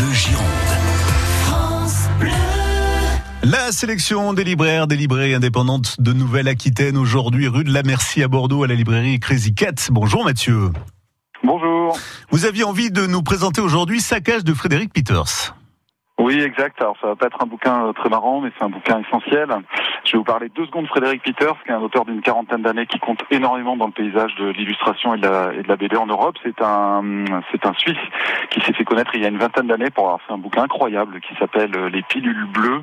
Bleu Gironde. France Bleu. La sélection des libraires, des librairies indépendantes de Nouvelle-Aquitaine aujourd'hui, rue de la Merci à Bordeaux, à la librairie Crazy Cat. Bonjour Mathieu. Bonjour. Vous aviez envie de nous présenter aujourd'hui Saccage de Frédéric Peters. Oui, exact. Alors, ça va pas être un bouquin euh, très marrant, mais c'est un bouquin essentiel. Je vais vous parler deux secondes de Frédéric Peters, qui est un auteur d'une quarantaine d'années qui compte énormément dans le paysage de l'illustration et, de la, et BD en Europe. C'est un, c'est un Suisse qui s'est fait connaître il y a une vingtaine d'années pour avoir fait un bouquin incroyable qui s'appelle euh, Les pilules bleues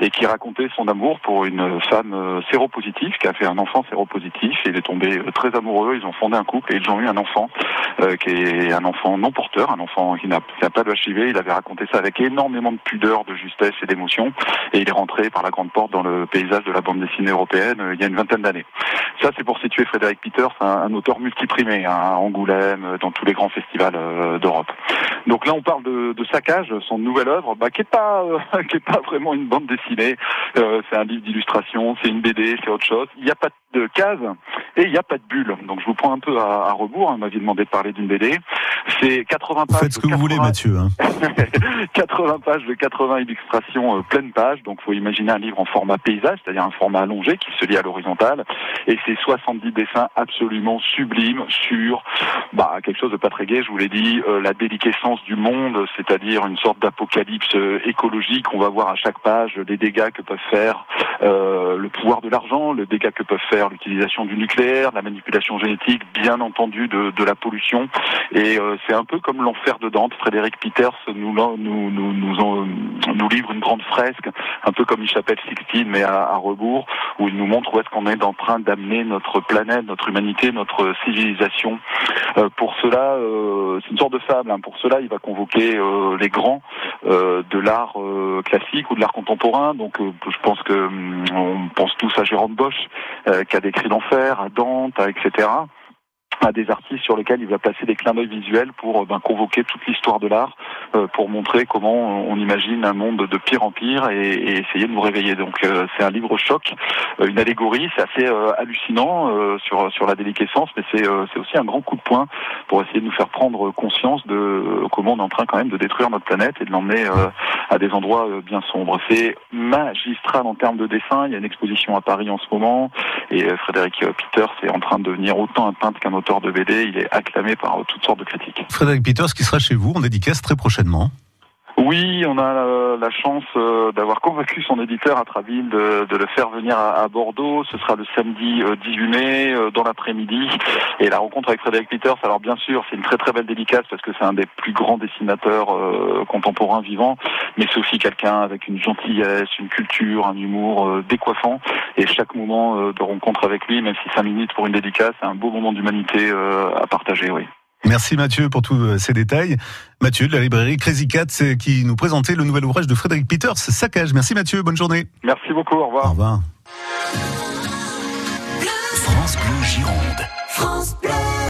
et qui racontait son amour pour une femme euh, séropositive qui a fait un enfant séropositif et il est tombé très amoureux. Ils ont fondé un couple et ils ont eu un enfant qui est un enfant non porteur, un enfant qui n'a pas de HIV. Il avait raconté ça avec énormément de pudeur, de justesse et d'émotion. Et il est rentré par la grande porte dans le paysage de la bande dessinée européenne euh, il y a une vingtaine d'années. Ça, c'est pour situer Frédéric Peters, un, un auteur multiprimé, hein, à Angoulême, euh, dans tous les grands festivals d'Europe. Donc là, on parle de, de Saccage, son nouvelle œuvre, bah, qui est pas, pas vraiment une bande dessinée. c'est un livre d'illustration, c'est une BD, c'est autre chose. Il n'y a pas de case et il n'y a pas de bulle. Donc je vous prends un peu à, à rebours. Hein, vous m'aviez demandé de parler d'une BD. C'est 80 pages. Faites ce que de vous voulez 80 Mathieu. Hein. 80 pages de 80 illustrations euh, pleine page. Donc faut imaginer un livre en format paysage, c'est-à-dire un format allongé qui se lit à l'horizontale. Et c'est 70 dessins absolument sublimes sur bah, quelque chose de pas très gai, je vous l'ai dit, euh, la déliquescence du monde, c'est-à-dire une sorte d'apocalypse euh, écologique. On va voir à chaque page les dégâts que peuvent faire euh, le pouvoir de l'argent, le dégât que peuvent faire l'utilisation du nucléaire, la manipulation génétique, bien entendu de, de la pollution. Et euh, c'est un peu comme l'enfer de Dante. Frédéric Peters nous, nous, nous, nous, nous livre une grande fresque, un peu comme une chapelle Sixtine, mais à, à rebours, où il nous montre où est-ce qu'on est en train d'amener notre planète, notre humanité, notre civilisation. Euh, pour cela, euh, c'est une sorte de fable. hein. Pour cela, il va convoquer euh, les grands de l'art classique ou de l'art contemporain. Donc, je pense que hum, on pense tous à Jérôme Bosch, euh, qui a décrit l'enfer, à Dante, etc à des artistes sur lesquels il va placer des clins d'œil visuels pour euh, ben, convoquer toute l'histoire de l'art, pour montrer comment on imagine un monde de pire en pire et, et essayer de nous réveiller. Donc euh, c'est un livre choc, euh, une allégorie, c'est assez euh, hallucinant euh, sur sur la déliquescence, mais c'est euh, c'est aussi un grand coup de poing pour essayer de nous faire prendre conscience de euh, comment on est en train quand même de détruire notre planète et de l'emmener euh, à des endroits euh, bien sombres. C'est magistral en termes de dessin. Il y a une exposition à Paris en ce moment et euh, Frédéric euh, Peters est en train de devenir autant un peintre qu'un auteur de BD. Il est acclamé par euh, toutes sortes de critiques. Frédéric Peters qui sera chez vous en dédicace très prochainement. Oui, on a euh, la chance euh, d'avoir convaincu son éditeur à Traville de, le faire venir à, Bordeaux. Ce sera le samedi euh, 18 mai euh, dans l'après-midi. Et la rencontre avec Frédéric Peters, alors bien sûr, c'est une très très belle dédicace parce que c'est un des plus grands dessinateurs euh, contemporains vivants, mais c'est aussi quelqu'un avec une gentillesse, une culture, un humour euh, décoiffant. Et chaque moment euh, de rencontre avec lui, même si cinq minutes pour une dédicace, c'est un beau moment d'humanité euh, à partager. Oui. Merci Mathieu pour tous euh, ces détails. Mathieu de la librairie Crazy Cat c'est qui nous présentait le nouvel ouvrage de Frédéric Peters, Saccage. Merci Mathieu, bonne journée. Merci beaucoup. Au revoir. Au revoir. France Bleu Gironde. France Bleu.